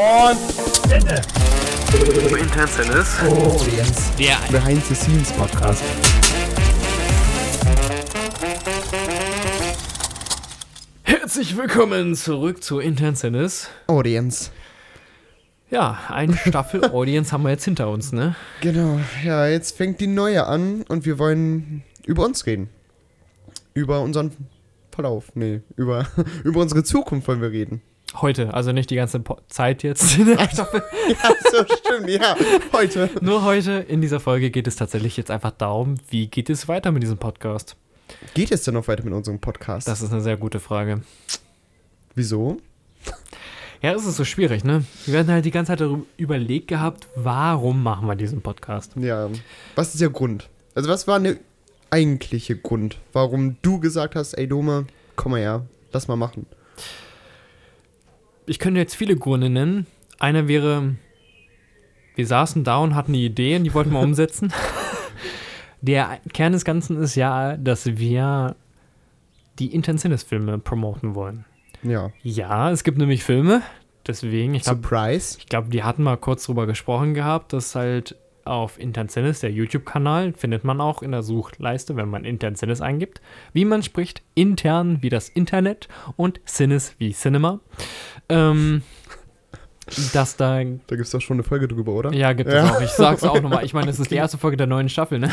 Und Ende. Intensinis. Audience. Der Behind the Scenes Podcast. Herzlich willkommen zurück zu Intensinis. Audience. Ja, eine Staffel Audience haben wir jetzt hinter uns, ne? Genau. Ja, jetzt fängt die neue an und wir wollen über uns reden. Über unseren Verlauf. Nee, über, über unsere Zukunft wollen wir reden. Heute, also nicht die ganze Po- Zeit jetzt in der Staffel. Ja, so stimmt, ja. Heute. Nur heute in dieser Folge geht es tatsächlich jetzt einfach darum, wie geht es weiter mit diesem Podcast? Geht es denn noch weiter mit unserem Podcast? Das ist eine sehr gute Frage. Wieso? Ja, es ist so schwierig, ne? Wir werden halt die ganze Zeit darüber überlegt gehabt, warum machen wir diesen Podcast? Ja. Was ist der Grund? Also, was war der eigentliche Grund, warum du gesagt hast, ey Dome, komm mal her, lass mal machen? Ich könnte jetzt viele Gründe nennen. Einer wäre, wir saßen da und hatten die Idee und die wollten wir umsetzen. Der Kern des Ganzen ist ja, dass wir die Intensinis-Filme promoten wollen. Ja. Ja, es gibt nämlich Filme, deswegen, ich glaube, Surprise. ich glaube, die hatten mal kurz drüber gesprochen gehabt, dass halt auf Intensinis, der YouTube-Kanal, findet man auch in der Suchleiste, wenn man Intensinis eingibt, wie man spricht, intern wie das Internet und Cinis wie Cinema. Ähm, dass da, Da gibt es doch schon eine Folge drüber, oder? ja, gibt es Ja. auch. Ich sag's auch nochmal. Ich meine, es ist die erste Folge der neuen Staffel, ne?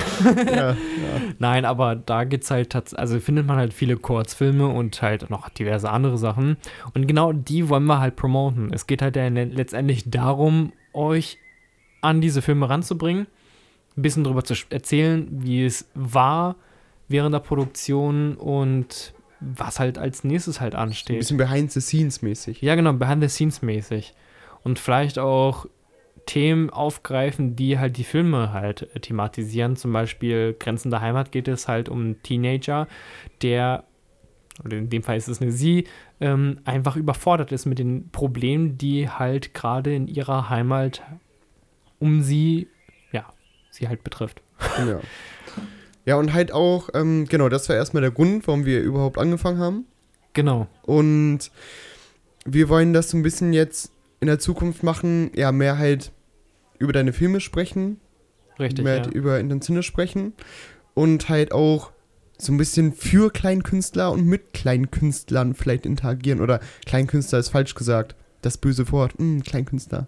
ja. ja. Nein, aber da gibt's halt also findet man halt viele Kurzfilme und halt noch diverse andere Sachen. Und genau die wollen wir halt promoten. Es geht halt letztendlich darum, euch an diese Filme ranzubringen, ein bisschen drüber zu erzählen, wie es war während der Produktion und was halt als nächstes halt Ein ansteht. bisschen behind the scenes mäßig. Ja, genau, behind the scenes mäßig. Und vielleicht auch Themen aufgreifen, die halt die Filme halt äh, thematisieren. Zum Beispiel Grenzen der Heimat geht es halt um einen Teenager, der, oder in dem Fall ist es eine Sie, ähm, einfach überfordert ist mit den Problemen, die halt gerade in ihrer Heimat um sie, ja, sie halt betrifft. Ja. Ja, und halt auch, ähm, genau, das war erstmal der Grund, warum wir überhaupt angefangen haben. Genau. Und wir wollen das so ein bisschen jetzt in der Zukunft machen, ja, mehr halt über deine Filme sprechen, Richtig. mehr Ja. halt über Intensive sprechen und halt auch so ein bisschen für Kleinkünstler und mit Kleinkünstlern vielleicht interagieren. Oder Kleinkünstler ist falsch gesagt. Das böse Wort. Hm, Kleinkünstler.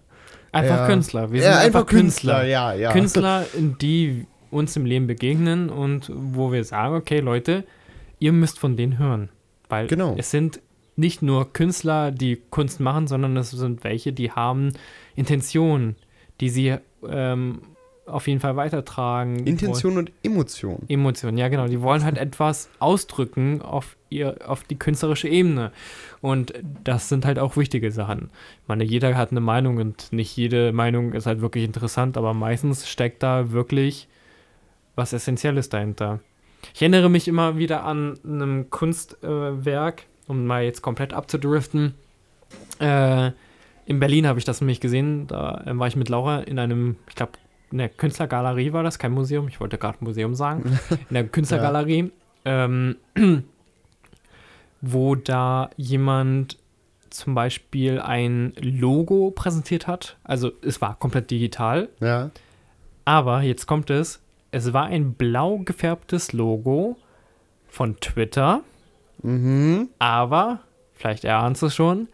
Einfach Ja. Künstler. Wir ja, sind einfach Künstler. ja, ja. Künstler, die uns im Leben begegnen und wo wir sagen, okay, Leute, ihr müsst von denen hören. Weil Genau. es sind nicht nur Künstler, die Kunst machen, sondern es sind welche, die haben Intentionen, die sie ähm, auf jeden Fall weitertragen. Intention und Emotion. Emotionen, ja genau. Die wollen halt etwas ausdrücken auf, ihr, auf die künstlerische Ebene. Und das sind halt auch wichtige Sachen. Ich meine, jeder hat eine Meinung und nicht jede Meinung ist halt wirklich interessant, aber meistens steckt da wirklich was Essentielles dahinter. Ich erinnere mich immer wieder an einem Kunstwerk, äh, um mal jetzt komplett abzudriften. Äh, in Berlin habe ich das nämlich gesehen. Da äh, war ich mit Laura in einem, ich glaube, in der Künstlergalerie war das, kein Museum. Ich wollte gerade Museum sagen. In der Künstlergalerie, ähm, wo da jemand zum Beispiel ein Logo präsentiert hat. Also es war komplett digital. Ja. Aber jetzt kommt es, es war ein blau gefärbtes Logo von Twitter, Mhm. aber, vielleicht erahnst du es schon,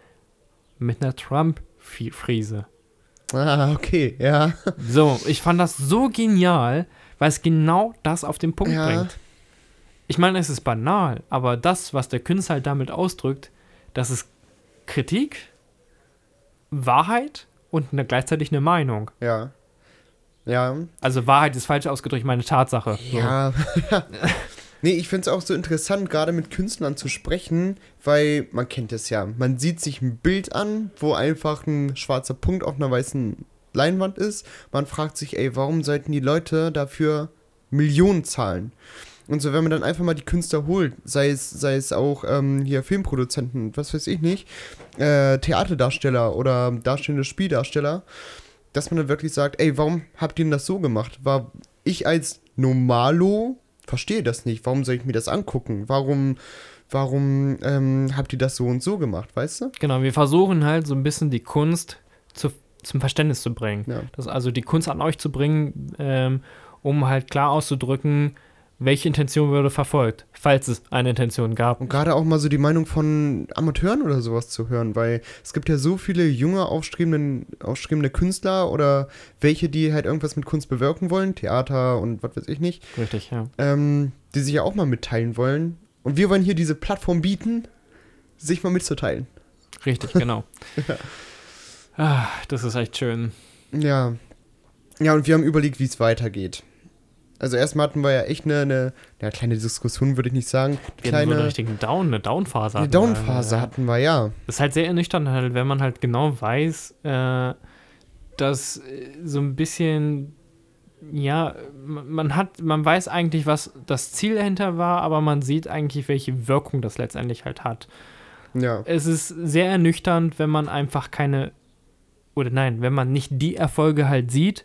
mit einer Trump-Friese. Ah, okay, ja. So, ich fand das so genial, weil es genau das auf den Punkt Ja. bringt. Ich meine, es ist banal, aber das, was der Künstler halt damit ausdrückt, das ist Kritik, Wahrheit und eine, gleichzeitig eine Meinung. Ja. Ja. Also Wahrheit ist falsch ausgedrückt, meine Tatsache. So. Ja. nee, ich finde es auch so interessant, gerade mit Künstlern zu sprechen, weil man kennt es ja. Man sieht sich ein Bild an, wo einfach ein schwarzer Punkt auf einer weißen Leinwand ist. Man fragt sich, ey, warum sollten die Leute dafür Millionen zahlen? Und so, wenn man dann einfach mal die Künstler holt, sei es, sei es auch ähm, hier Filmproduzenten, was weiß ich nicht, äh, Theaterdarsteller oder darstellende Spieldarsteller, dass man dann wirklich sagt, ey, warum habt ihr denn das so gemacht? War ich als Normalo verstehe das nicht. Warum soll ich mir das angucken? Warum, warum ähm, habt ihr das so und so gemacht, weißt du? Genau, wir versuchen halt so ein bisschen die Kunst zu, zum Verständnis zu bringen. Ja. Das, also die Kunst an euch zu bringen, ähm, um halt klar auszudrücken, welche Intention wurde verfolgt, falls es eine Intention gab. Und gerade auch mal so die Meinung von Amateuren oder sowas zu hören, weil es gibt ja so viele junge, aufstrebende, aufstrebende Künstler oder welche, die halt irgendwas mit Kunst bewirken wollen, Theater und was weiß ich nicht, Richtig, ja. ähm, die sich ja auch mal mitteilen wollen. Und wir wollen hier diese Plattform bieten, sich mal mitzuteilen. Richtig, genau. ah, das ist echt schön. Ja. Ja, und wir haben überlegt, wie es weitergeht. Also erstmal hatten wir ja echt eine, eine ja, kleine Diskussion, würde ich nicht sagen. Wir hatten so Kleine einen richtigen Down, eine Down-Phase. eine hatten wir, Downphase ja. hatten wir, ja. Das ist halt sehr ernüchternd, halt, wenn man halt genau weiß, äh, dass äh, so ein bisschen, ja, man man hat, man weiß eigentlich, was das Ziel dahinter war, aber man sieht eigentlich, welche Wirkung das letztendlich halt hat. Ja. Es ist sehr ernüchternd, wenn man einfach keine, oder nein, wenn man nicht die Erfolge halt sieht,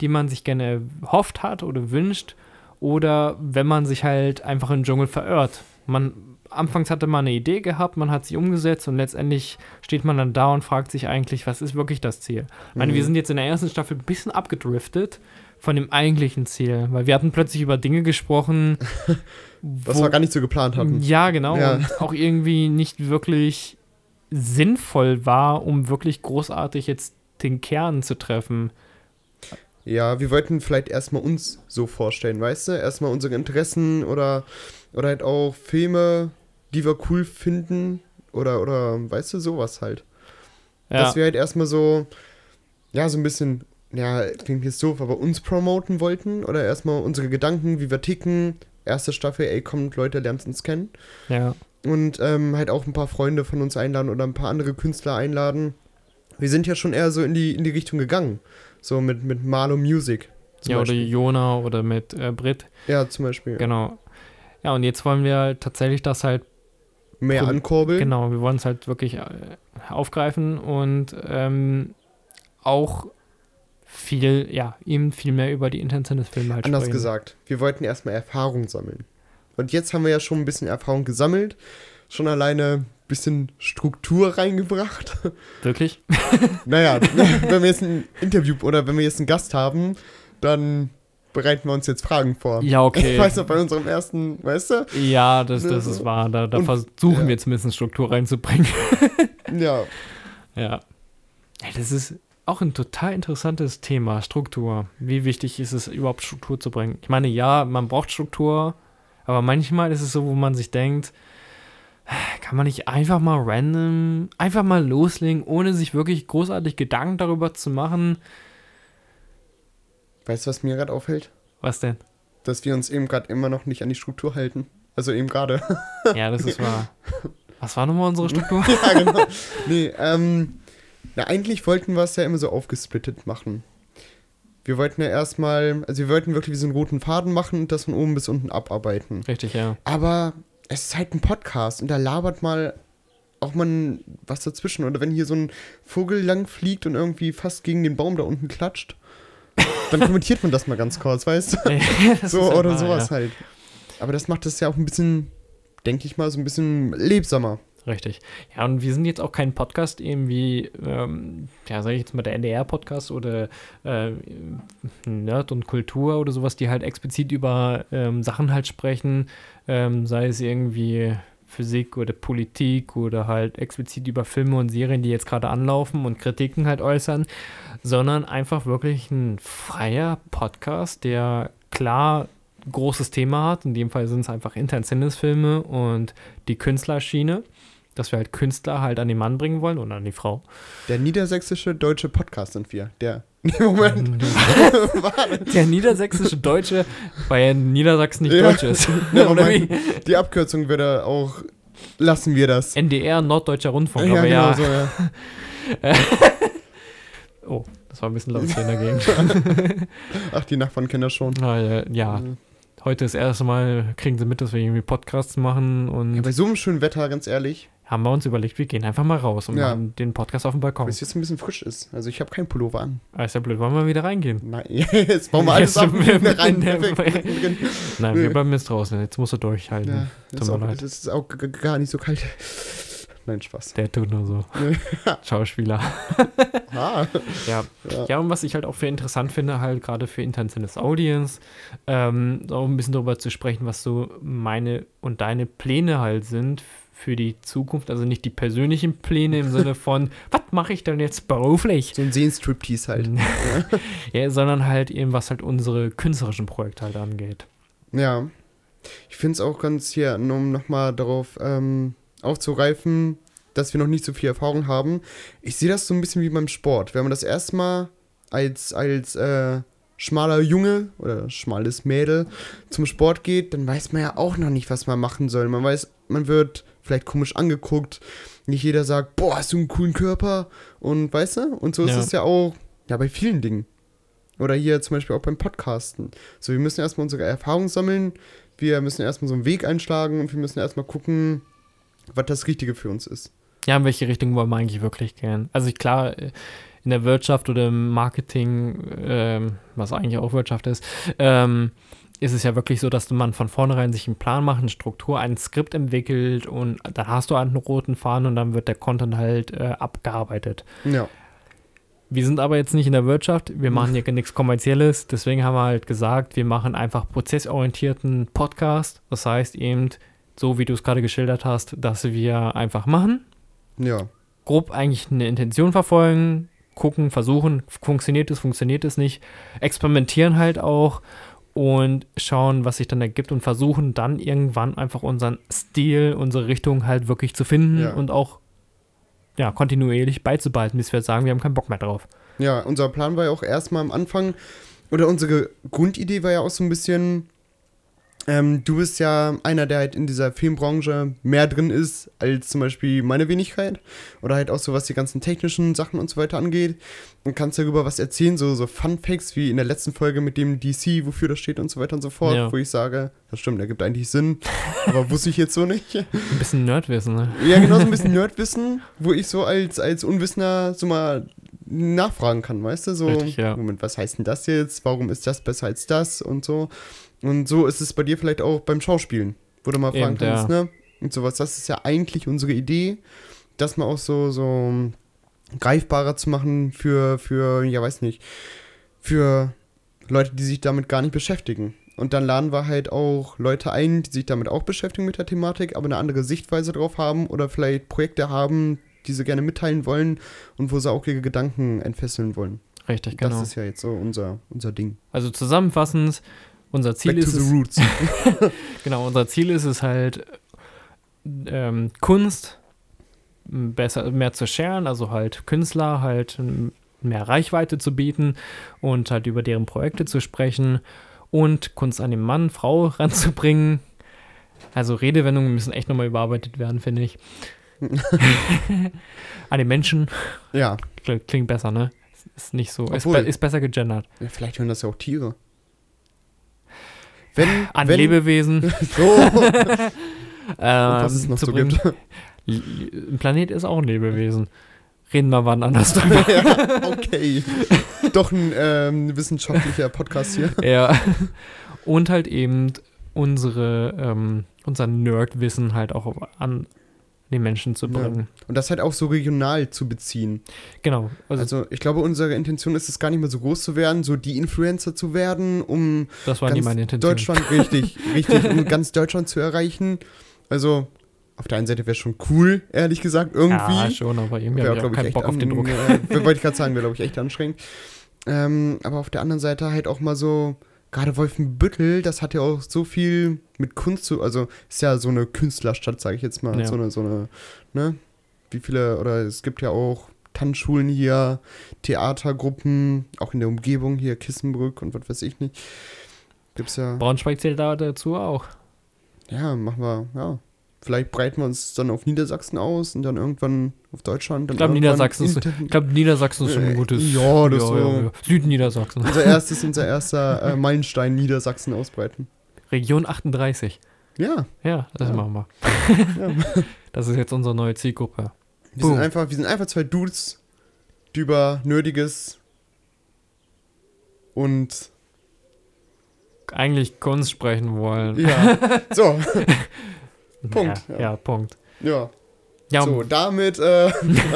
die man sich gerne hofft hat oder wünscht, oder wenn man sich halt einfach im Dschungel verirrt. Man, anfangs hatte man eine Idee gehabt, man hat sie umgesetzt und letztendlich steht man dann da und fragt sich eigentlich, was ist wirklich das Ziel? Ich meine, Mhm. wir sind jetzt in der ersten Staffel ein bisschen abgedriftet von dem eigentlichen Ziel, weil wir hatten plötzlich über Dinge gesprochen, Was wir gar nicht so geplant hatten. ja, genau. Ja. Und auch irgendwie nicht wirklich sinnvoll war, um wirklich großartig jetzt den Kern zu treffen. Ja, wir wollten vielleicht erstmal uns so vorstellen, weißt du? Erstmal unsere Interessen oder, oder halt auch Filme, die wir cool finden oder, oder weißt du, sowas halt. Ja, Dass wir halt erstmal so, ja, so ein bisschen, ja, klingt jetzt doof, aber uns promoten wollten oder erstmal unsere Gedanken, wie wir ticken. Erste Staffel, ey, kommt Leute, lernt uns kennen. ja, Und ähm, halt auch ein paar Freunde von uns einladen oder ein paar andere Künstler einladen. Wir sind ja schon eher so in die, in die Richtung gegangen. So mit, mit Marlo Music. ja oder. Jona oder mit äh, Brit. Ja, zum Beispiel. Genau. Ja, und jetzt wollen wir halt tatsächlich das halt, Mehr ankurbeln. genau, wir wollen es halt wirklich äh, aufgreifen und ähm, auch viel, ja, eben viel mehr über die Intention des Films halt Anders sprechen. gesagt, wir wollten erstmal Erfahrung sammeln. Und jetzt haben wir ja schon ein bisschen Erfahrung gesammelt. Schon alleine ein bisschen Struktur reingebracht. Wirklich? naja, wenn wir jetzt ein Interview oder wenn wir jetzt einen Gast haben, dann bereiten wir uns jetzt Fragen vor. Ja, okay. Ich weiß noch, bei unserem ersten, weißt du? Ja, das, das ist wahr. Da, da Und- versuchen ja. wir jetzt ein bisschen Struktur reinzubringen. Ja. Ja. ja. Das ist auch ein total interessantes Thema, Struktur. Wie wichtig ist es überhaupt, Struktur zu bringen? Ich meine, ja, man braucht Struktur, aber manchmal ist es so, wo man sich denkt, kann man nicht einfach mal random, einfach mal loslegen, ohne sich wirklich großartig Gedanken darüber zu machen. Weißt du, was mir gerade auffällt? Was denn? Dass wir uns eben gerade immer noch nicht an die Struktur halten. Also eben gerade. Ja, das ist wahr. Was war nochmal unsere Struktur? ja, genau. Nee, ähm, na, eigentlich wollten wir es ja immer so aufgesplittet machen. Wir wollten ja erstmal, also wir wollten wirklich wie so einen roten Faden machen und das von oben bis unten abarbeiten. Richtig, ja. Aber es ist halt ein Podcast und da labert mal auch mal was dazwischen. Oder wenn hier so ein Vogel lang fliegt und irgendwie fast gegen den Baum da unten klatscht, dann kommentiert man das mal ganz kurz, weißt du? Das so oder wahr, sowas ja. halt. Aber das macht es ja auch ein bisschen, denke ich mal, so ein bisschen lebsamer. Richtig. Ja, und wir sind jetzt auch kein Podcast eben wie, ähm, ja, sag ich jetzt mal, der NDR-Podcast oder äh, Nerd und Kultur oder sowas, die halt explizit über ähm, Sachen halt sprechen, ähm, sei es irgendwie Physik oder Politik oder halt explizit über Filme und Serien, die jetzt gerade anlaufen und Kritiken halt äußern, sondern einfach wirklich ein freier Podcast, der klar großes Thema hat. In dem Fall sind es einfach Internet-Filme und die Künstlerschiene dass wir halt Künstler halt an den Mann bringen wollen oder an die Frau. Der niedersächsische deutsche Podcast sind wir. Der. Nee, Moment. Warte. Der niedersächsische Deutsche, weil ja Niedersachsen nicht Ja. deutsch ist. Ja, oder wie? Die Abkürzung würde auch. Lassen wir das. NDR, Norddeutscher Rundfunk. ja, aber genau ja, so, ja. oh, das war ein bisschen laut hier in der Gegend. Ach, die Nachbarn kennen das schon. Ja, ja, Mhm. heute das erste Mal kriegen sie mit, dass wir irgendwie Podcasts machen und Ja, bei so einem schönen Wetter, ganz ehrlich, haben wir uns überlegt, wir gehen einfach mal raus und Ja. machen den Podcast auf dem Balkon. weil es jetzt ein bisschen frisch ist. Also ich habe keinen Pullover an. Ah, ist ja blöd, wollen wir wieder reingehen? Nein, jetzt bauen wir alles ab. wir rein, in der-. Nein, wir bleiben jetzt draußen. Jetzt musst du durchhalten. Ja, das ist, auch, das ist auch gar nicht so kalt. Nein, Spaß. Der tut nur so. Schauspieler. Ah. Ja. Ja. ja, und was ich halt auch für interessant finde, halt gerade für internationales Audience, ähm, auch ein bisschen darüber zu sprechen, was so meine und deine Pläne halt sind für die Zukunft. Also nicht die persönlichen Pläne im Sinne von, was mache ich denn jetzt beruflich? So ein Sehenstriptease halt. ja, sondern halt eben, was halt unsere künstlerischen Projekte halt angeht. Ja. Ich finde es auch ganz hier, um nochmal darauf ähm, aufzureifen, dass wir noch nicht so viel Erfahrung haben. Ich sehe das so ein bisschen wie beim Sport. Wenn man das erstmal als, als äh, schmaler Junge oder schmales Mädel zum Sport geht, dann weiß man ja auch noch nicht, was man machen soll. Man weiß, man wird vielleicht komisch angeguckt. Nicht jeder sagt, boah, hast du einen coolen Körper und weißt du? Und so ist Ja. es ja auch ja, bei vielen Dingen. Oder hier zum Beispiel auch beim Podcasten. So, wir müssen erstmal unsere Erfahrung sammeln, wir müssen erstmal so einen Weg einschlagen und wir müssen erstmal gucken, was das Richtige für uns ist. Ja, in welche Richtung wollen wir eigentlich wirklich gehen? Also ich, klar, in der Wirtschaft oder im Marketing, ähm, was eigentlich auch Wirtschaft ist, ähm, ist es ja wirklich so, dass man von vornherein sich einen Plan macht, eine Struktur, ein Skript entwickelt und dann hast du einen roten Faden und dann wird der Content halt äh, abgearbeitet. Ja. Wir sind aber jetzt nicht in der Wirtschaft, wir machen hier nichts Kommerzielles, deswegen haben wir halt gesagt, wir machen einfach prozessorientierten Podcast. Das heißt eben, so wie du es gerade geschildert hast, dass wir einfach machen, Ja. grob eigentlich eine Intention verfolgen, gucken, versuchen, funktioniert es, funktioniert es nicht, experimentieren halt auch und schauen, was sich dann ergibt und versuchen dann irgendwann einfach unseren Stil, unsere Richtung halt wirklich zu finden Ja. und auch ja, kontinuierlich beizubehalten, bis wir sagen, wir haben keinen Bock mehr drauf. Ja, unser Plan war ja auch erstmal am Anfang, oder unsere Grundidee war ja auch so ein bisschen, ähm, du bist ja einer, der halt in dieser Filmbranche mehr drin ist, als zum Beispiel meine Wenigkeit. Oder halt auch so, was die ganzen technischen Sachen und so weiter angeht. Und kannst darüber was erzählen, so, so Fun Facts, wie in der letzten Folge mit dem DC, wofür das steht und so weiter und so fort. Ja. Wo ich sage, das stimmt, ergibt eigentlich Sinn, aber wusste ich jetzt so nicht. Ein bisschen Nerdwissen, ne? Ja, genau so ein bisschen Nerdwissen, wo ich so als, als Unwissender so mal nachfragen kann, weißt du? So, Richtig, ja. Moment, was heißt denn das jetzt? Warum ist das besser als das? Und so. Und so ist es bei dir vielleicht auch beim Schauspielen, wo du mal fragen Eben, kannst, ja. ne? Und sowas. Das ist ja eigentlich unsere Idee, das mal auch so, so greifbarer zu machen für, für, ja, weiß nicht, für Leute, die sich damit gar nicht beschäftigen. Und dann laden wir halt auch Leute ein, die sich damit auch beschäftigen mit der Thematik, aber eine andere Sichtweise drauf haben oder vielleicht Projekte haben, die sie gerne mitteilen wollen und wo sie auch ihre Gedanken entfesseln wollen. Richtig, genau. Das ist ja jetzt so unser, unser Ding. Also zusammenfassend, unser Ziel Back ist to es, the roots. Genau, unser Ziel ist es halt, ähm, Kunst besser, mehr zu scheren, also halt Künstler halt mehr Reichweite zu bieten und halt über deren Projekte zu sprechen und Kunst an den Mann, Frau ranzubringen. Also Redewendungen müssen echt nochmal überarbeitet werden, finde ich. an den Menschen ja. Kl- klingt besser, ne? Ist nicht so, ist, Obwohl- be ist besser gegendert. ja, vielleicht hören das ja auch Tiere. Wenn, An wenn, Lebewesen. So, Ähm, was es noch zu so bringen. gibt. Ein Planet ist auch ein Lebewesen. Reden wir wann anders drüber. ja, okay. Doch ein ähm, wissenschaftlicher Podcast hier. ja. Und halt eben unsere, ähm, unser Nerdwissen halt auch an die Menschen zu Ja. bringen. Und das halt auch so regional zu beziehen. Genau. Also, Also ich glaube, unsere Intention ist es gar nicht mehr so groß zu werden, so die Influencer zu werden, um das war nie meine Intention. Deutschland, richtig, richtig, um ganz Deutschland zu erreichen. Also auf der einen Seite wäre schon cool, ehrlich gesagt, irgendwie. Ja, schon, aber irgendwie habe ich auch keinen Bock auf den Druck. Äh, wollte ich gerade sagen, wäre, glaube ich, echt anstrengend. Ähm, aber auf der anderen Seite halt auch mal so, gerade Wolfenbüttel, das hat ja auch so viel mit Kunst zu, also ist ja so eine Künstlerstadt, sage ich jetzt mal. Ja. So eine, so eine, ne? Wie viele, oder es gibt ja auch Tanzschulen hier, Theatergruppen, auch in der Umgebung hier, Kissenbrück und was weiß ich nicht. Gibt's ja. Braunschweig zählt da dazu auch. Ja, machen wir, ja. Vielleicht breiten wir uns dann auf Niedersachsen aus und dann irgendwann auf Deutschland. Dann Ich glaube, Niedersachsen ist, ich glaube, Niedersachsen ist schon ein Äh, gutes. ja, das so- Südniedersachsen. unser erstes, unser erster äh, Meilenstein Niedersachsen ausbreiten. Region 38. Ja, Ja, das Ja. machen wir. ja. Das ist jetzt unsere neue Zielgruppe. Wir sind einfach, wir sind einfach zwei Dudes, die über Nötiges und Eigentlich Kunst sprechen wollen. ja. so, Punkt, Ja, ja. ja. Punkt. ja. Ja, So, damit, äh,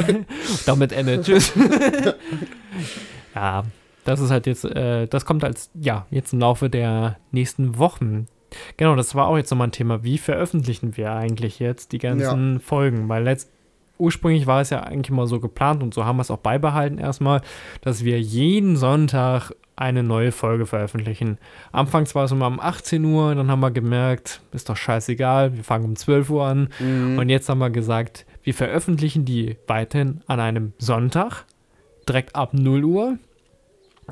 damit endet. Tschüss. ja, das ist halt jetzt, äh, das kommt als, ja, jetzt im Laufe der nächsten Wochen. Genau, das war auch jetzt nochmal ein Thema. Wie veröffentlichen wir eigentlich jetzt die ganzen Folgen? Weil letzt, ursprünglich war es ja eigentlich mal so geplant und so haben wir es auch beibehalten erstmal, dass wir jeden Sonntag eine neue Folge veröffentlichen. Anfangs war es immer um 18 Uhr, dann haben wir gemerkt, ist doch scheißegal, wir fangen um 12 Uhr an. Mhm. Und jetzt haben wir gesagt, wir veröffentlichen die weiterhin an einem Sonntag, direkt ab 0 Uhr.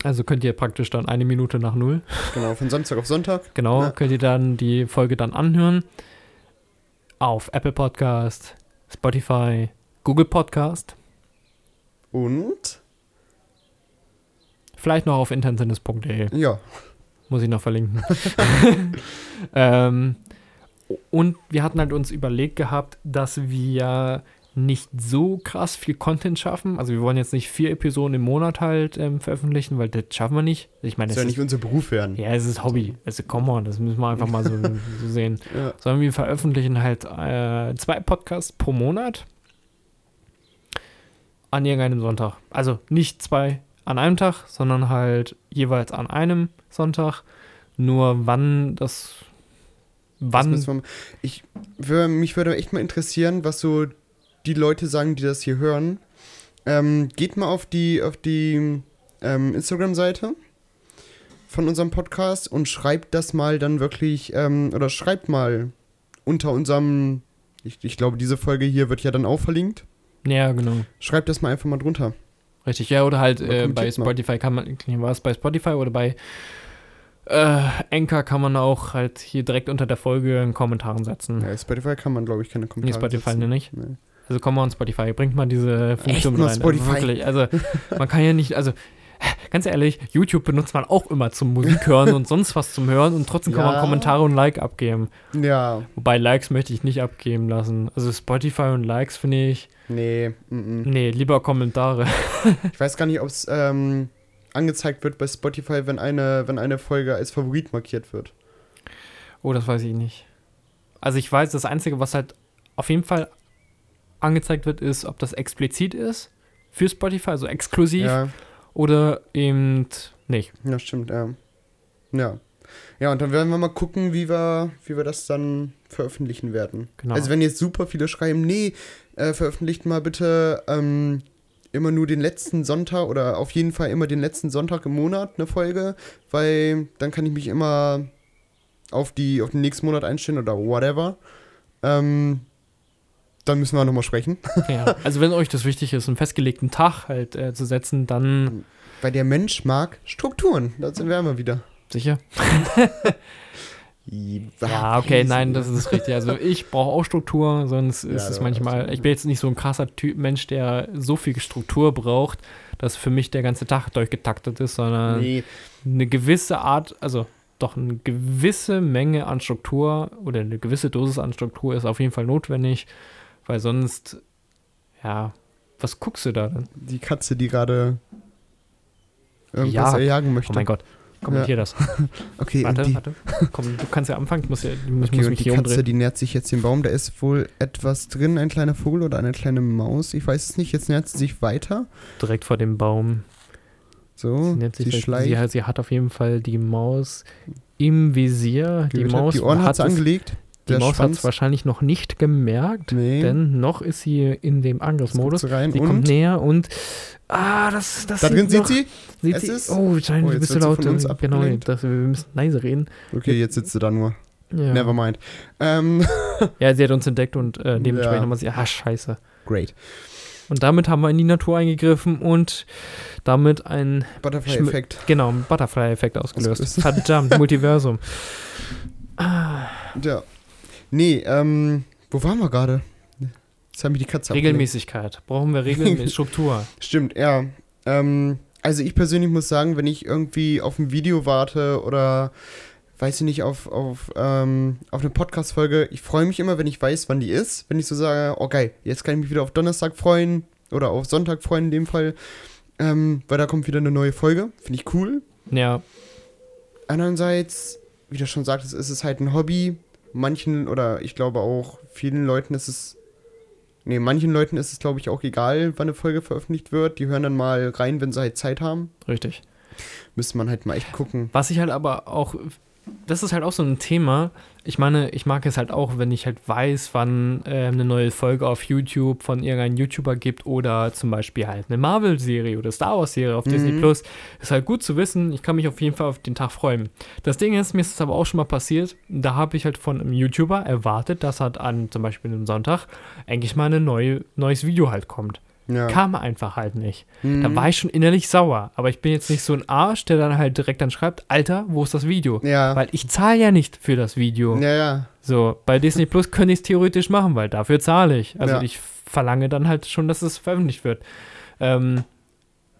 Also könnt ihr praktisch dann eine Minute nach 0, genau, von Samstag auf Sonntag. genau, Ja. könnt ihr dann die Folge dann anhören. Auf Apple Podcast, Spotify, Google Podcast, Und, vielleicht noch auf internettennis.de. ja, Muss ich noch verlinken. ähm, und wir hatten halt uns überlegt gehabt, dass wir nicht so krass viel Content schaffen. Also wir wollen jetzt nicht vier Episoden im Monat halt ähm, veröffentlichen, weil das schaffen wir nicht. Ich meine, das soll ja nicht unser Beruf werden. ja, es ist Hobby. Also come on, das müssen wir einfach mal so, so sehen. Ja. Sondern wir veröffentlichen halt äh, zwei Podcasts pro Monat an irgendeinem Sonntag. Also nicht zwei an einem Tag, sondern halt jeweils an einem Sonntag. Nur wann das. Das Wann. müssen wir, ich, wür, mich würde echt mal interessieren, was so die Leute sagen, die das hier hören. Ähm, geht mal auf die, auf die ähm, Instagram-Seite von unserem Podcast und schreibt das mal dann wirklich, ähm, oder schreibt mal unter unserem, ich, ich glaube, diese Folge hier wird ja dann auch verlinkt. Ja, genau. Schreibt das mal einfach mal drunter. Richtig. Ja, oder halt äh, bei mal. Spotify kann man. War es bei Spotify oder bei äh, Anchor kann man auch halt hier direkt unter der Folge einen Kommentar setzen. Ja, Spotify kann man, glaube ich, keine Nee, Kommentare Spotify setzen. nicht. Nee. Also komm mal on Spotify, bringt mal diese Funktion mal rein. Spotify? Also wirklich, also man kann ja nicht, also ganz ehrlich, YouTube benutzt man auch immer zum Musik hören und sonst was zum Hören und trotzdem kann man Ja. Kommentare und Like abgeben. Ja, Wobei Likes möchte ich nicht abgeben lassen. Also Spotify und Likes finde ich, nee, mm, mm. nee, lieber Kommentare. Ich weiß gar nicht, ob es ähm, angezeigt wird bei Spotify, wenn eine, wenn eine Folge als Favorit markiert wird. Oh, das weiß ich nicht. Also ich weiß, das Einzige, was halt auf jeden Fall angezeigt wird, ist, ob das explizit ist für Spotify, also exklusiv, Ja, oder eben nicht. ja, stimmt, ja. Ja. Ja, und dann werden wir mal gucken, wie wir, wie wir das dann veröffentlichen werden. Genau. Also wenn jetzt super viele schreiben, nee, äh, veröffentlicht mal bitte ähm, immer nur den letzten Sonntag oder auf jeden Fall immer den letzten Sonntag im Monat eine Folge, weil dann kann ich mich immer auf, die, auf den nächsten Monat einstellen oder whatever. Ähm, dann müssen wir nochmal sprechen. Ja, also wenn euch das wichtig ist, einen festgelegten Tag halt äh, zu setzen, dann Weil der Mensch mag Strukturen. Da sind wir immer wieder. sicher. Ja, okay, nein, das ist richtig. Also ich brauche auch Struktur, sonst ist Ja, es manchmal, ich bin jetzt nicht so ein krasser Typ Mensch, der so viel Struktur braucht, dass für mich der ganze Tag durchgetaktet ist, sondern Nee, eine gewisse Art, also doch eine gewisse Menge an Struktur oder eine gewisse Dosis an Struktur ist auf jeden Fall notwendig, weil sonst, ja, was guckst du da denn? die Katze, die gerade irgendwas Ja. erjagen Oh möchte. mein Gott, kommentier das. Okay, Warte, die, warte. Komm, du kannst ja anfangen, ich muss, ja, ich muss okay, mich und die hier Katze, umdrehen. die nähert sich jetzt dem Baum. Da ist wohl etwas drin, ein kleiner Vogel oder eine kleine Maus. Ich weiß es nicht. Jetzt nähert sie sich weiter. Direkt vor dem Baum. So, Sie, sich sie schleicht. sie, hat, sie hat auf jeden Fall die Maus im Visier. Die Gut, Maus die Ohren hat angelegt. Die Der Maus hat es wahrscheinlich noch nicht gemerkt, Nee. denn noch ist sie in dem Angriffsmodus. Sie rein Sie und kommt näher und ah, das, das da drin sieht sie. Sieht Es sie ist- oh, scheint Oh, jetzt wird sie laut. Genau, das, wir müssen leise reden. Okay, jetzt sitzt sie da nur. Ja, Never mind. Ähm, ja sie hat uns entdeckt und äh, dementsprechend Ja. haben wir sie, ah, scheiße. great. Und damit haben wir in die Natur eingegriffen und damit ein, Butterfly-Effekt. genau, einen Butterfly-Effekt ausgelöst. Verdammt, Multiversum. Ja. Nee, ähm, wo waren wir gerade? Jetzt haben wir die Katze abgelenkt. Regelmäßigkeit. Brauchen wir regelmäßig Struktur. Stimmt, ja. Ähm, also ich persönlich muss sagen, wenn ich irgendwie auf ein Video warte oder weiß ich nicht, auf, auf, ähm, auf eine Podcast-Folge, ich freue mich immer, wenn ich weiß, wann die ist. Wenn ich so sage, oh geil, jetzt kann ich mich wieder auf Donnerstag freuen oder auf Sonntag freuen in dem Fall, ähm, weil da kommt wieder eine neue Folge. Finde ich cool. Ja, Andererseits, wie du schon sagtest, ist es halt ein Hobby. Manchen oder ich glaube auch vielen Leuten ist es Nee, manchen Leuten ist es, glaube ich, auch egal, wann eine Folge veröffentlicht wird. Die hören dann mal rein, wenn sie halt Zeit haben. Richtig. Müsste man halt mal echt gucken. Was ich halt aber auch, das ist halt auch so ein Thema. Ich meine, ich mag es halt auch, wenn ich halt weiß, wann äh, eine neue Folge auf YouTube von irgendeinem YouTuber gibt oder zum Beispiel halt eine Marvel-Serie oder Star Wars-Serie auf Disney Mhm. Plus. Ist halt gut zu wissen. Ich kann mich auf jeden Fall auf den Tag freuen. Das Ding ist, mir ist es aber auch schon mal passiert. Da habe ich halt von einem YouTuber erwartet, dass halt an zum Beispiel einem Sonntag eigentlich mal ein neue, neues Video halt kommt. Ja. Kam einfach halt nicht. Mhm. Da war ich schon innerlich sauer. Aber ich bin jetzt nicht so ein Arsch, der dann halt direkt dann schreibt, Alter, wo ist das Video? Ja. Weil ich zahle ja nicht für das Video. ja, ja. So, bei Disney Plus könnte ich es theoretisch machen, weil dafür zahle ich. Also Ja. ich verlange dann halt schon, dass es veröffentlicht wird. Ähm,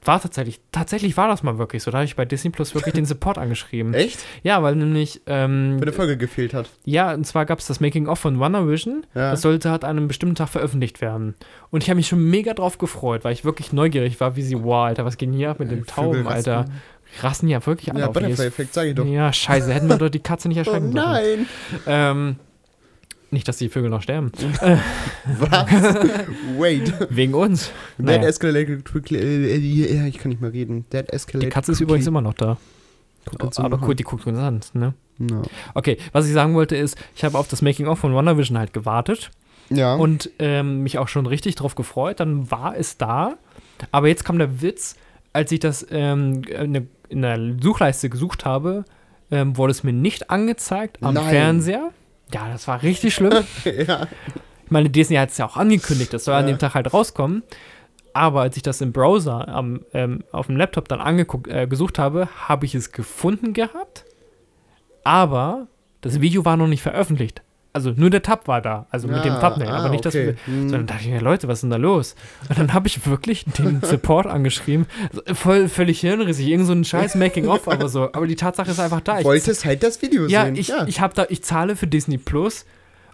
war tatsächlich, tatsächlich war das mal wirklich so. Da habe ich bei Disney Plus wirklich den Support angeschrieben. Echt? Ja, weil nämlich, ähm, Wenn eine Folge gefehlt hat. ja, und zwar gab es das Making-of von WandaVision. Ja. Das sollte halt an einem bestimmten Tag veröffentlicht werden. Und ich habe mich schon mega drauf gefreut, weil ich wirklich neugierig war, wie sie, wow, Alter, was geht denn hier ab mit Äh, dem Tauben, Alter? Rassen ja wirklich alle Ja, auf. Butterfly-Effekt, sag ich doch. Ja, scheiße, hätten wir doch die Katze nicht Oh erschrecken dürfen. nein! Ähm, nicht, dass die Vögel noch sterben. Was? Wait. Wegen uns. That Naja. escalated quickly. äh, äh, Ja, ich kann nicht mehr reden. That Die escalated Katze ist quickly. übrigens immer noch da. Uns Aber gut, die guckt uns an, ne? Ja. Okay, was ich sagen wollte ist, ich habe auf das Making-of von WandaVision halt gewartet Ja. und ähm, mich auch schon richtig drauf gefreut. Dann war es da. Aber jetzt kam der Witz, als ich das ähm, in, der, in der Suchleiste gesucht habe, ähm, wurde es mir nicht angezeigt am Nein. Fernseher. Ja, das war richtig schlimm. ja. Ich meine, Disney hat es ja auch angekündigt, das soll an Ja. dem Tag halt rauskommen. Aber als ich das im Browser am, ähm, auf dem Laptop dann angeguckt, äh, gesucht habe, habe ich es gefunden gehabt. Aber das Video war noch nicht veröffentlicht. Also nur der Tab war da, also mit dem Ah, Thumbnail, ah, aber nicht okay. das. Hm. So, dann dachte ich mir, Leute, was ist denn da los? Und dann habe ich wirklich den Support angeschrieben. Voll, völlig hirnrissig, irgend so ein scheiß Making-of, aber so. Aber die Tatsache ist einfach da. Ich Wolltest halt das Video ja, sehen. ich, ich habe da, ich zahle für Disney Plus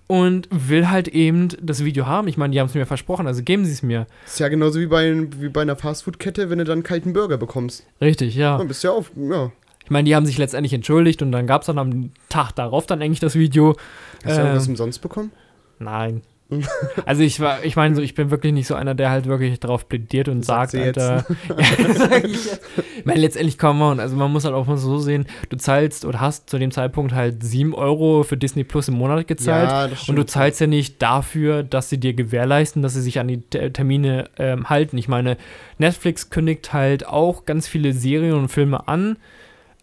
und will halt eben das Video haben. Ich meine, die haben es mir versprochen, also geben sie es mir. ist ja genauso wie bei, wie bei einer Fastfood-Kette, wenn du dann einen kalten Burger bekommst. Richtig, ja. Dann bist du ja auf. Ja. Ich meine, die haben sich letztendlich entschuldigt und dann gab es dann am Tag darauf dann eigentlich das Video. Hast du Ähm, irgendwas umsonst bekommen? Nein. Also ich war, ich meine so, ich bin wirklich nicht so einer, der halt wirklich drauf plädiert und Sagt sagt. Alter. ja, sag ich jetzt. Ich meine, letztendlich come on, also man muss halt auch mal so sehen, du zahlst oder hast zu dem Zeitpunkt halt 7 Euro für Disney Plus im Monat gezahlt. Ja, das Und stimmt. du zahlst ja nicht dafür, dass sie dir gewährleisten, dass sie sich an die Te- Termine ähm, halten. Ich meine, Netflix kündigt halt auch ganz viele Serien und Filme an,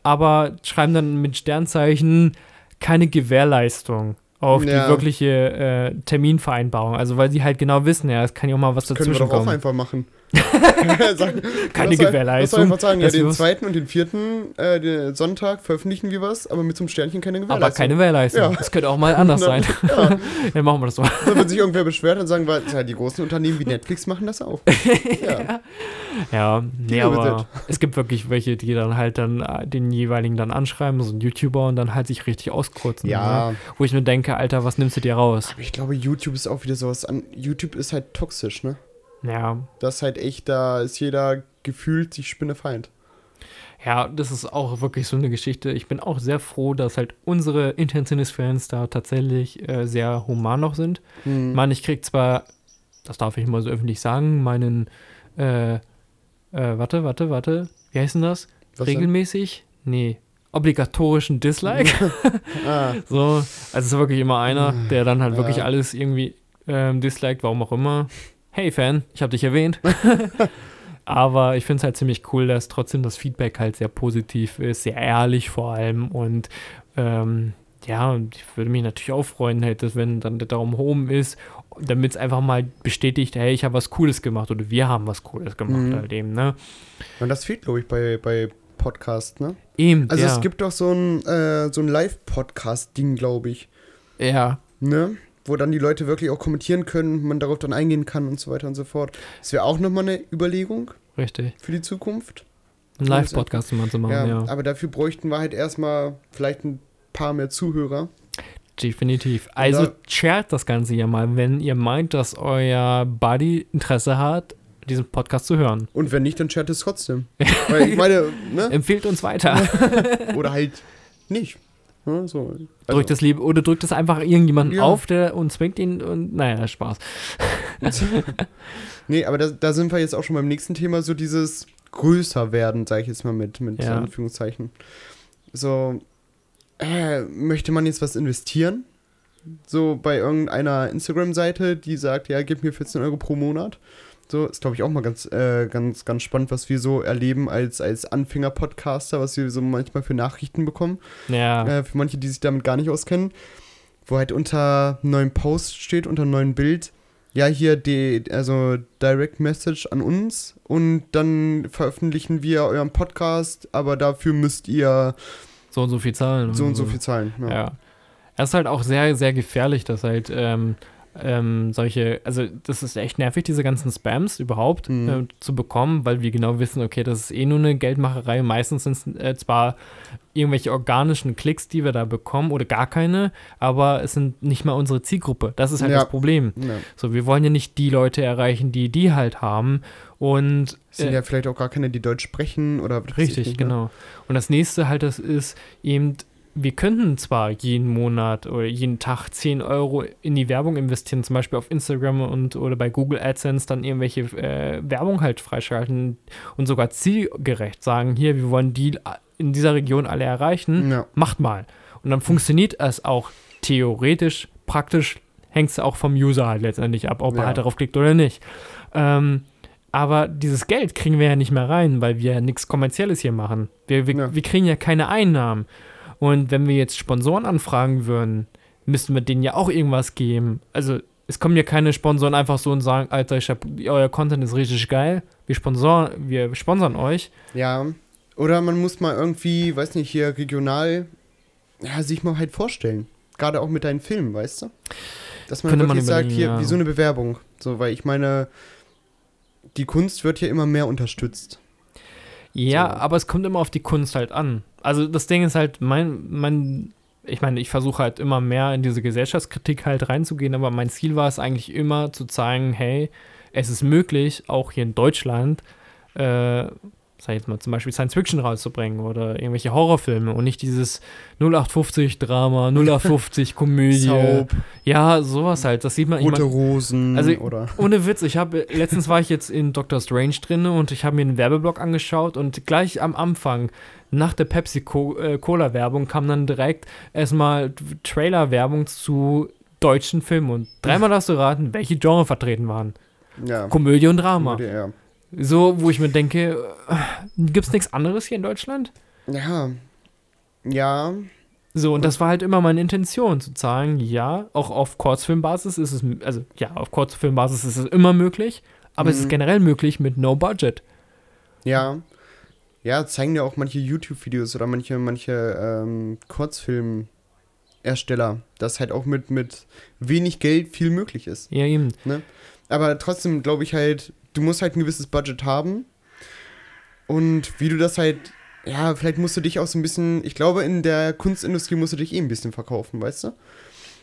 aber schreiben dann mit Sternzeichen keine Gewährleistung auf Ja. die wirkliche äh, Terminvereinbarung. Also weil sie halt genau wissen, ja, es kann ja auch mal was Können wir doch auch kommen. einfach machen. Sagen- Keine doch- Gewährleistung. Lass doch einfach sagen, ja, wir den was- zweiten und den vierten äh, den Sonntag veröffentlichen wir was, aber mit so einem Sternchen keine Gewährleistung. aber keine Gewährleistung. Ja. Das könnte auch mal anders sein. Ja. Dann machen wir das so. Dann wird sich irgendwer beschwert und sagen, weil, ja, die großen Unternehmen wie Netflix machen das auch. Ja. Ja, nee, aber es gibt wirklich welche, die dann halt dann äh, den jeweiligen dann anschreiben, so ein YouTuber und dann halt sich richtig auskürzen. ja, Ne? Wo ich mir denke, Alter, was nimmst du dir raus? aber ich glaube, YouTube ist auch wieder sowas an. YouTube ist halt toxisch, ne? Ja, Das ist halt echt, da ist jeder gefühlt sich Spinnefeind. ja, das ist auch wirklich so eine Geschichte. Ich bin auch sehr froh, dass halt unsere Intentionist-Fans da tatsächlich äh, sehr human noch sind. Hm. Mann, ich krieg zwar, das darf ich mal so öffentlich sagen, meinen, äh, äh, warte, warte, warte, wie heißt denn das? Was denn? Regelmäßig? Nee, obligatorischen Dislike. Ah, So, also es ist wirklich immer einer, der dann halt Ja. wirklich alles irgendwie ähm, disliked, warum auch immer. Hey Fan, ich habe dich erwähnt. Aber ich finde es halt ziemlich cool, dass trotzdem das Feedback halt sehr positiv ist, sehr ehrlich vor allem. Und ähm, ja, und ich würde mich natürlich auch freuen, hätte, wenn dann der Daumen oben ist, damit es einfach mal bestätigt, hey, ich habe was Cooles gemacht oder wir haben was Cooles gemacht Mhm. halt eben, ne? und das fehlt, glaube ich, bei, bei Podcast, ne? Eben, Also ja. es gibt doch so ein, äh, so ein Live-Podcast-Ding, glaube ich. ja, Ne? Wo dann die Leute wirklich auch kommentieren können, man darauf dann eingehen kann und so weiter und so fort. Das wäre auch nochmal eine Überlegung richtig. für die Zukunft. Ein Live-Podcast mal zu machen, Ja, ja. aber dafür bräuchten wir halt erstmal vielleicht ein paar mehr Zuhörer. Definitiv. Also da- shared das Ganze ja mal, wenn ihr meint, dass euer Buddy Interesse hat, diesen Podcast zu hören. Und wenn nicht, dann chat es trotzdem. Weil ich meine, ne? Empfehlt uns weiter. Oder halt nicht. Ja, so. Also, drückt es lieb oder drückt es einfach irgendjemanden Ja. auf, der und zwingt ihn und naja, Spaß. nee, aber da, da sind wir jetzt auch schon beim nächsten Thema, so dieses größer werden, sage ich jetzt mal mit, mit Ja. Anführungszeichen. So, äh, möchte man jetzt was investieren? So bei irgendeiner Instagram-Seite, die sagt, ja, gib mir 14 Euro pro Monat. So, ist glaube ich auch mal ganz, äh, ganz, ganz spannend, was wir so erleben als, als Anfänger-Podcaster, was wir so manchmal für Nachrichten bekommen. Ja. Äh, für manche, die sich damit gar nicht auskennen. Wo halt unter neuen Post steht, unter neuen Bild, ja, hier die, also Direct Message an uns und dann veröffentlichen wir euren Podcast, aber dafür müsst ihr so und so viel zahlen. so und so viel zahlen. Ja. ja. Es ist halt auch sehr, sehr gefährlich, dass halt ähm, ähm, solche, also das ist echt nervig, diese ganzen Spams überhaupt Mhm. äh, zu bekommen, weil wir genau wissen, okay, das ist eh nur eine Geldmacherei. Meistens sind es äh, zwar irgendwelche organischen Klicks, die wir da bekommen oder gar keine, aber es sind nicht mal unsere Zielgruppe. Das ist halt Ja. das Problem. Ja. So, wir wollen ja nicht die Leute erreichen, die die halt haben und Es sind äh, ja vielleicht auch gar keine, die Deutsch sprechen oder Richtig, nicht, ne? genau. Und das nächste halt, das ist eben, wir könnten zwar jeden Monat oder jeden Tag 10 Euro in die Werbung investieren, zum Beispiel auf Instagram und oder bei Google AdSense dann irgendwelche äh, Werbung halt freischalten und sogar zielgerecht sagen, hier, wir wollen die in dieser Region alle erreichen, Ja. macht mal. Und dann funktioniert es auch theoretisch, praktisch hängt es auch vom User halt letztendlich ab, ob er Ja. halt darauf klickt oder nicht. Ähm, aber dieses Geld kriegen wir ja nicht mehr rein, weil wir ja nichts Kommerzielles hier machen. Wir, wir, Ja. wir kriegen ja keine Einnahmen. Und wenn wir jetzt Sponsoren anfragen würden, müssten wir denen ja auch irgendwas geben. Also es kommen ja keine Sponsoren einfach so und sagen, Alter, ich hab, euer Content ist richtig geil, wir, sponsor, wir sponsern euch. Ja. Oder man muss mal irgendwie, weiß nicht, hier regional, ja, sich mal halt vorstellen. Gerade auch mit deinen Filmen, weißt du? Dass man Könnte man wirklich sagt, überlegen, hier, ja. wie so eine Bewerbung. So, weil ich meine, die Kunst wird ja immer mehr unterstützt. Ja, So. aber es kommt immer auf die Kunst halt an. Also das Ding ist halt, mein, mein, ich meine, ich versuche halt immer mehr in diese Gesellschaftskritik halt reinzugehen, aber mein Ziel war es eigentlich immer zu zeigen, hey, es ist möglich, auch hier in Deutschland, äh, sag ich jetzt mal, zum Beispiel Science Fiction rauszubringen oder irgendwelche Horrorfilme und nicht dieses 0850 Drama, 0850 Komödie. Soap, Ja, sowas halt. Das sieht man. Ich rote Rosen also- oder. ohne Witz, ich habe letztens war ich jetzt in Doctor Strange drin und ich habe mir einen Werbeblock angeschaut und gleich am Anfang nach der Pepsi Co Cola Werbung kam dann direkt erstmal Trailer Werbung zu deutschen Filmen und dreimal darfst du raten, welche Genre vertreten waren. Ja. Komödie und Drama. Ja. So, wo ich mir denke, äh, gibt's nichts anderes hier in Deutschland? Ja. Ja. So, und das war halt immer meine Intention, zu sagen, ja, auch auf Kurzfilmbasis ist es, also ja, auf Kurzfilmbasis ist es immer möglich, aber es ist Mhm. generell möglich mit No Budget. Ja. Ja, zeigen ja auch manche YouTube-Videos oder manche, manche ähm, Kurzfilm-Ersteller, dass halt auch mit, mit wenig Geld viel möglich ist. Ja, eben. Aber trotzdem glaube ich halt, du musst halt ein gewisses Budget haben. Und wie du das halt, ja, vielleicht musst du dich auch so ein bisschen, ich glaube, in der Kunstindustrie musst du dich eh ein bisschen verkaufen, weißt du?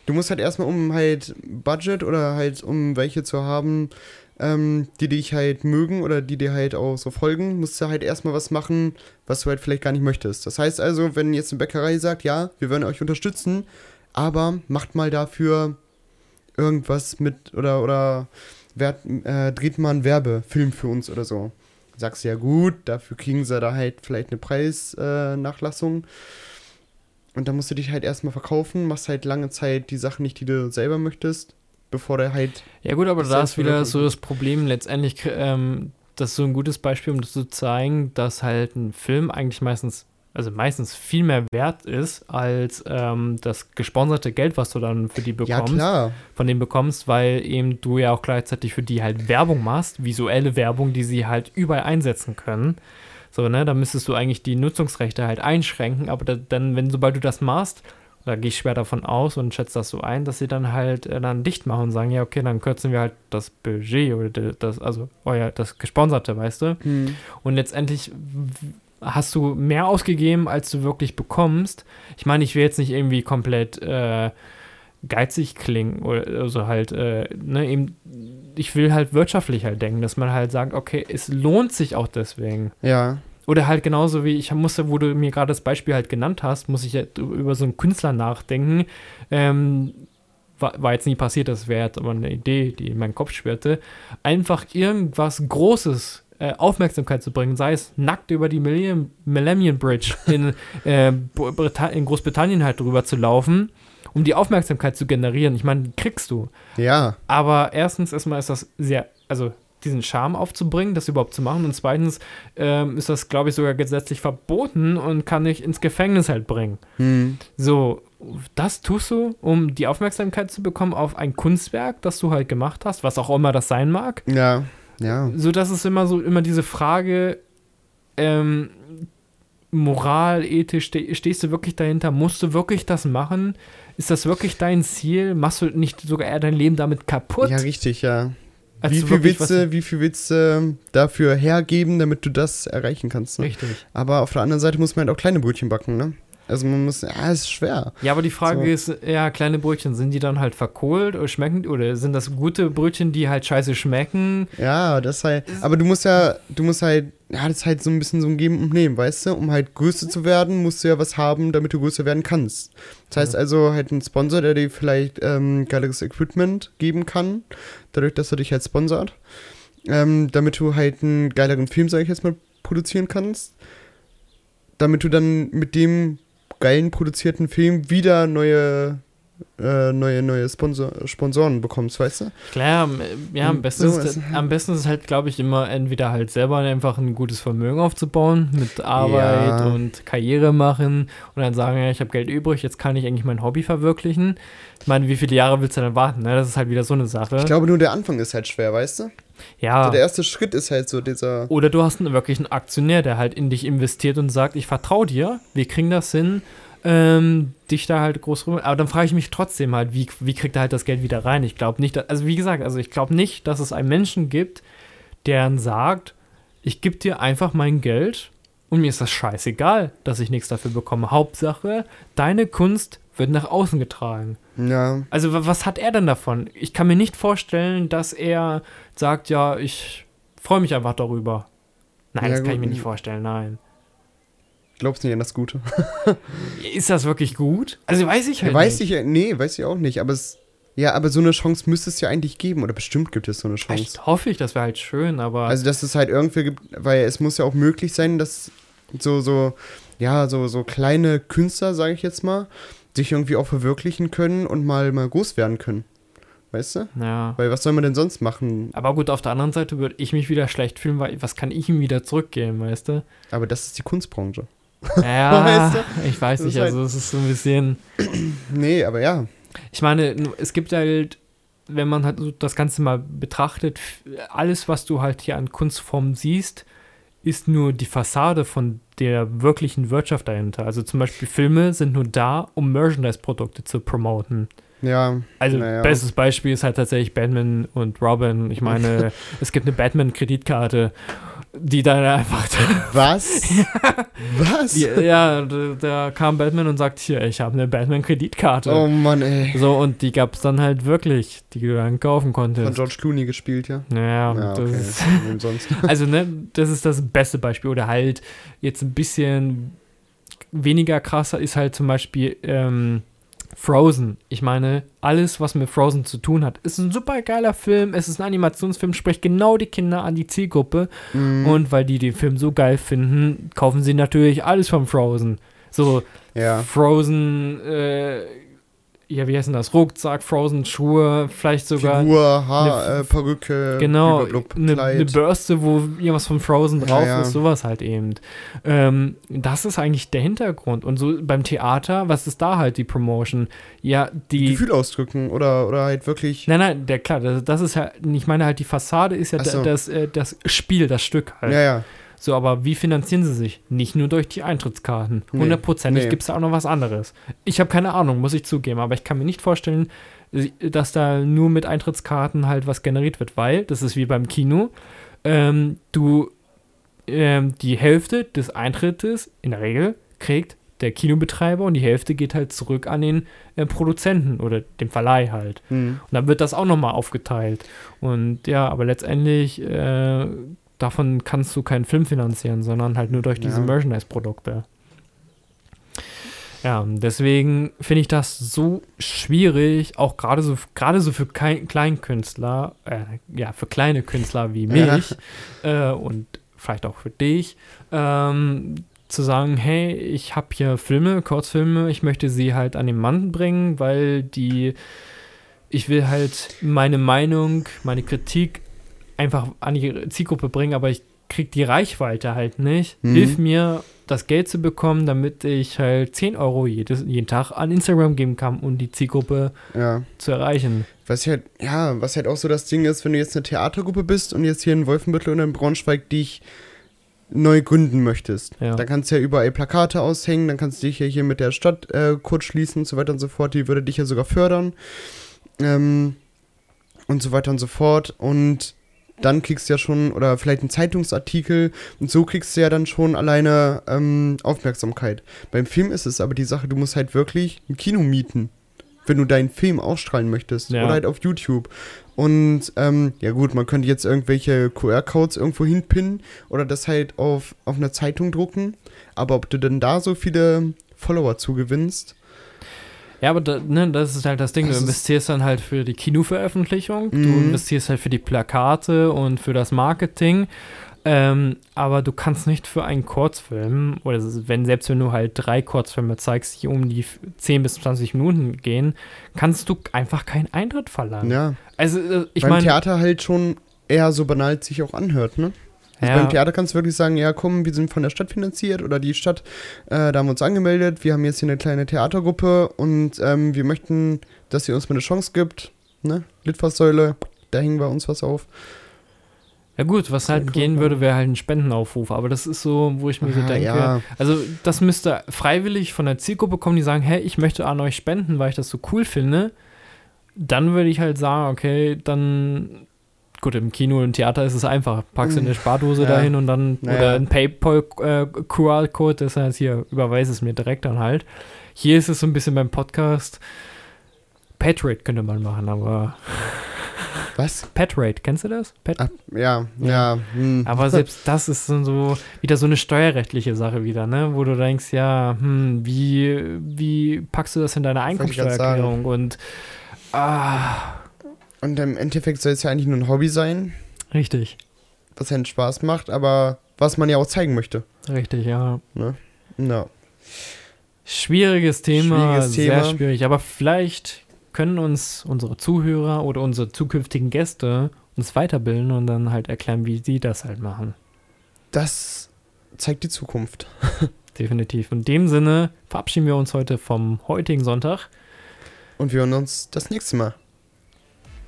Du musst halt erstmal, um halt Budget oder halt um welche zu haben, ähm, die dich halt mögen oder die dir halt auch so folgen, musst du halt erstmal was machen, was du halt vielleicht gar nicht möchtest. Das heißt also, wenn jetzt eine Bäckerei sagt, ja, wir werden euch unterstützen, aber macht mal dafür irgendwas mit oder oder wer, äh, dreht mal einen Werbefilm für uns oder so. Sagst du ja gut, dafür kriegen sie da halt vielleicht eine Preisnachlassung. Äh, und dann musst du dich halt erstmal verkaufen, machst halt lange Zeit die Sachen nicht, die du selber möchtest, bevor der halt. Ja, gut, aber da ist wieder so das Problem, letztendlich, ähm, das ist so ein gutes Beispiel, um das zu zeigen, dass halt ein Film eigentlich meistens, also meistens viel mehr wert ist, als ähm, das gesponserte Geld, was du dann für die Ja, bekommst. klar. von denen bekommst, weil eben du ja auch gleichzeitig für die halt Werbung machst, visuelle Werbung, die sie halt überall einsetzen können. So, ne, da müsstest du eigentlich die Nutzungsrechte halt einschränken, aber da, dann, wenn sobald du das machst, da gehe ich schwer davon aus und schätze das so ein, dass sie dann halt äh, dann dicht machen und sagen, ja, okay, dann kürzen wir halt das Budget oder de- das, also euer, das Gesponserte, weißt du? Hm. Und letztendlich hast du mehr ausgegeben, als du wirklich bekommst. Ich meine, ich will jetzt nicht irgendwie komplett äh, geizig klingen oder also halt, äh, ne, eben, ich will halt wirtschaftlich halt denken, dass man halt sagt, okay, es lohnt sich auch deswegen. Ja. Oder halt genauso wie ich musste, wo du mir gerade das Beispiel halt genannt hast, muss ich halt über so einen Künstler nachdenken, ähm, war, war jetzt nie passiert, das wäre jetzt aber eine Idee, die in meinen Kopf schwirrte, einfach irgendwas Großes äh, Aufmerksamkeit zu bringen, sei es nackt über die Millennium, Millennium Bridge in, äh, in Großbritannien halt drüber zu laufen, um die Aufmerksamkeit zu generieren. Ich meine, kriegst du. Ja. Aber erstens erstmal ist das sehr, also diesen Charme aufzubringen, das überhaupt zu machen. Und zweitens ähm, ist das, glaube ich, sogar gesetzlich verboten und kann dich ins Gefängnis halt bringen. Hm. So, das tust du, um die Aufmerksamkeit zu bekommen auf ein Kunstwerk, das du halt gemacht hast, was auch immer das sein mag. Ja. Ja. So, das ist immer so, immer diese Frage, ähm, Moral, ethisch, ste stehst du wirklich dahinter? Musst du wirklich das machen? Ist das wirklich dein Ziel? Machst du nicht sogar eher dein Leben damit kaputt? Ja, richtig, ja. als Wie viel, du, wie viel willst du dafür hergeben, damit du das erreichen kannst? Ne? Richtig. Aber auf der anderen Seite muss man halt auch kleine Brötchen backen, ne? Also man muss, ja, es ist schwer. Ja, aber die Frage So. ist, ja, kleine Brötchen, sind die dann halt verkohlt oder schmecken, oder sind das gute Brötchen, die halt scheiße schmecken? Ja, das halt. Aber du musst ja, du musst halt, ja, das ist halt so ein bisschen so ein Geben und Nehmen, weißt du? Um halt größer zu werden, musst du ja was haben, damit du größer werden kannst. Das heißt also halt ein Sponsor, der dir vielleicht ähm, geileres Equipment geben kann, dadurch, dass er dich halt sponsert. Ähm, damit du halt einen geileren Film, sag ich jetzt mal, produzieren kannst. Damit du dann mit dem geilen produzierten Film wieder neue, äh, neue, neue Sponsor Sponsoren bekommst, weißt du? Klar, ja, am Und besten, so ist, am besten ist es halt, glaube ich, immer entweder halt selber einfach ein gutes Vermögen aufzubauen mit Arbeit Ja. und Karriere machen und dann sagen, ja, ich habe Geld übrig, jetzt kann ich eigentlich mein Hobby verwirklichen. Ich meine, wie viele Jahre willst du dann warten? Ne? Das ist halt wieder so eine Sache. Ich glaube, nur der Anfang ist halt schwer, weißt du? ja. So der erste Schritt ist halt so dieser. Oder du hast einen wirklichen Aktionär, der halt in dich investiert und sagt, ich vertraue dir, wir kriegen das hin, ähm, dich da halt groß rum. Aber dann frage ich mich trotzdem halt, wie, wie kriegt er halt das Geld wieder rein? Ich glaube nicht, dass, also wie gesagt, also ich glaube nicht, dass es einen Menschen gibt, der dann sagt, ich gebe dir einfach mein Geld und mir ist das scheißegal, dass ich nichts dafür bekomme. Hauptsache, deine Kunst wird nach außen getragen. Ja, Also wa- was hat er denn davon? Ich kann mir nicht vorstellen, dass er sagt, ja, ich freue mich einfach darüber. Nein, Ja, das kann ich mir nicht vorstellen, nein. Glaubst nicht an das Gute. Ist das wirklich gut? Also weiß ich halt Ja, weiß nicht. ich nee, weiß ich auch nicht, aber es. Ja, aber so eine Chance müsste es ja eigentlich geben, oder bestimmt gibt es so eine Chance. Echt hoffe ich, das wäre halt schön, aber Also, dass es halt irgendwie gibt, weil es muss ja auch möglich sein, dass so, so, ja, so, so kleine Künstler, sage ich jetzt mal, sich irgendwie auch verwirklichen können und mal, mal groß werden können. Weißt du? ja. Weil was soll man denn sonst machen? Aber gut, auf der anderen Seite würde ich mich wieder schlecht fühlen, weil was kann ich ihm wieder zurückgeben, weißt du? Aber das ist die Kunstbranche. Ja, Weißt ich weiß Das nicht, also es ist so ein bisschen Nee, aber ja. Ich meine, es gibt halt, wenn man halt so das Ganze mal betrachtet, alles, was du halt hier an Kunstformen siehst, ist nur die Fassade von der wirklichen Wirtschaft dahinter. Also zum Beispiel Filme sind nur da, um Merchandise-Produkte zu promoten. Ja, Also Naja. bestes Beispiel ist halt tatsächlich Batman und Robin. Ich meine, es gibt eine Batman-Kreditkarte, die dann einfach was? Was? Die, ja, da, da kam Batman und sagt, hier, ich habe eine Batman-Kreditkarte. Oh Mann, ey. So, und die gab es dann halt wirklich, die du dann kaufen Von konntest. George Clooney gespielt, ja. Ja, Ja, das okay. ist, also, ne, das ist das beste Beispiel. Oder halt jetzt ein bisschen weniger krasser ist halt zum Beispiel ähm, Frozen. Ich meine, alles, was mit Frozen zu tun hat, ist ein super geiler Film. Es ist ein Animationsfilm, spricht genau die Kinder an die Zielgruppe. Mhm. Und weil die den Film so geil finden, kaufen sie natürlich alles von Frozen. So, ja. Frozen, äh, ja, wie heißt denn das? Rucksack, Frozen Schuhe, vielleicht sogar Figur, Haar, eine- äh, Perücke, genau eine, eine Bürste, wo irgendwas von Frozen drauf Ja, ja. ist, sowas halt eben. Ähm, das ist eigentlich der Hintergrund. Und so beim Theater, was ist da halt die Promotion? Ja, die. Gefühl ausdrücken oder, oder halt wirklich. Nein, nein, der klar, das, das ist ja, ich meine halt, die Fassade ist ja so. das, äh, das Spiel, das Stück halt. Ja, ja. So, aber wie finanzieren sie sich? Nicht nur durch die Eintrittskarten. Nee, Hundertprozentig nee. gibt es da auch noch was anderes. Ich habe keine Ahnung, muss ich zugeben, aber ich kann mir nicht vorstellen, dass da nur mit Eintrittskarten halt was generiert wird, weil, das ist wie beim Kino, ähm, du ähm, die Hälfte des Eintrittes in der Regel kriegt der Kinobetreiber und die Hälfte geht halt zurück an den äh, Produzenten oder dem Verleih halt. Hm. Und dann wird das auch nochmal aufgeteilt. Und ja, aber letztendlich, äh, davon kannst du keinen Film finanzieren, sondern halt nur durch diese Ja. Merchandise-Produkte. Ja, deswegen finde ich das so schwierig, auch gerade so, gerade so für Kein Kleinkünstler, äh, ja, für kleine Künstler wie mich äh, und vielleicht auch für dich, ähm, zu sagen, hey, ich habe hier Filme, Kurzfilme, ich möchte sie halt an den Mann bringen, weil die, ich will halt meine Meinung, meine Kritik einfach an die Zielgruppe bringen, aber ich kriege die Reichweite halt nicht. Mhm. Hilf mir, das Geld zu bekommen, damit ich halt 10 Euro jedes, jeden Tag an Instagram geben kann, um die Zielgruppe Ja. zu erreichen. Was halt, ja, was halt auch so das Ding ist, wenn du jetzt eine Theatergruppe bist und jetzt hier in Wolfenbüttel oder in Braunschweig dich neu gründen möchtest. Ja. Da kannst du ja überall Plakate aushängen, dann kannst du dich ja hier mit der Stadt äh, kurz schließen und so weiter und so fort. Die würde dich ja sogar fördern. Ähm, und so weiter und so fort. Und dann kriegst du ja schon, oder vielleicht einen Zeitungsartikel und so kriegst du ja dann schon alleine ähm, Aufmerksamkeit. Beim Film ist es aber die Sache, du musst halt wirklich ein Kino mieten, wenn du deinen Film ausstrahlen möchtest. Ja. Oder halt auf YouTube. Und ähm, ja gut, man könnte jetzt irgendwelche QR-Codes irgendwo hinpinnen oder das halt auf, auf einer Zeitung drucken. Aber ob du denn da so viele Follower zugewinnst, Ja, aber da, ne, das ist halt das Ding. Das du investierst dann halt für die Kinoveröffentlichung, du Mhm. investierst halt für die Plakate und für das Marketing. Ähm, aber du kannst nicht für einen Kurzfilm, oder wenn selbst wenn du halt drei Kurzfilme zeigst, die um die f- 10 bis 20 Minuten gehen, kannst du einfach keinen Eintritt verlangen. ja, Also, äh, ich meine, Theater halt schon eher so banal sich auch anhört, ne? Also ja, Beim Theater kannst du wirklich sagen, ja komm, wir sind von der Stadt finanziert oder die Stadt, äh, da haben wir uns angemeldet, wir haben jetzt hier eine kleine Theatergruppe und ähm, wir möchten, dass ihr uns mal eine Chance gibt, ne? Litfaßsäule, da hängen wir uns was auf. ja gut, was halt cool, gehen würde, wäre halt ein Spendenaufruf. Aber das ist so, wo ich mir so Ah, denke, ja. Also das müsste freiwillig von der Zielgruppe kommen, die sagen, hey, ich möchte an euch spenden, weil ich das so cool finde. Dann würde ich halt sagen, okay, dann gut, im Kino und Theater ist es einfach. Packst du eine Spardose Ja. dahin und dann Naja. oder ein PayPal-QR-Code, das heißt hier, überweise es mir direkt dann halt. Hier ist es so ein bisschen beim Podcast. Patrate könnte man machen, aber Was? Patrate, kennst du das? Pat Ah, ja, ja. hm. aber selbst das ist dann so wieder so eine steuerrechtliche Sache wieder, ne? Wo du denkst, ja, hm, wie, wie packst du das in deine Einkommensteuererklärung? Und ah, Und im Endeffekt soll es ja eigentlich nur ein Hobby sein, richtig, was einen Spaß macht, aber was man ja auch zeigen möchte. richtig, ja. Ja. Schwieriges Thema, Schwieriges sehr Thema. schwierig. Aber vielleicht können uns unsere Zuhörer oder unsere zukünftigen Gäste uns weiterbilden und dann halt erklären, wie sie das halt machen. Das zeigt die Zukunft. Definitiv. In dem Sinne verabschieden wir uns heute vom heutigen Sonntag. Und wir hören uns das nächste Mal.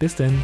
Bis denn.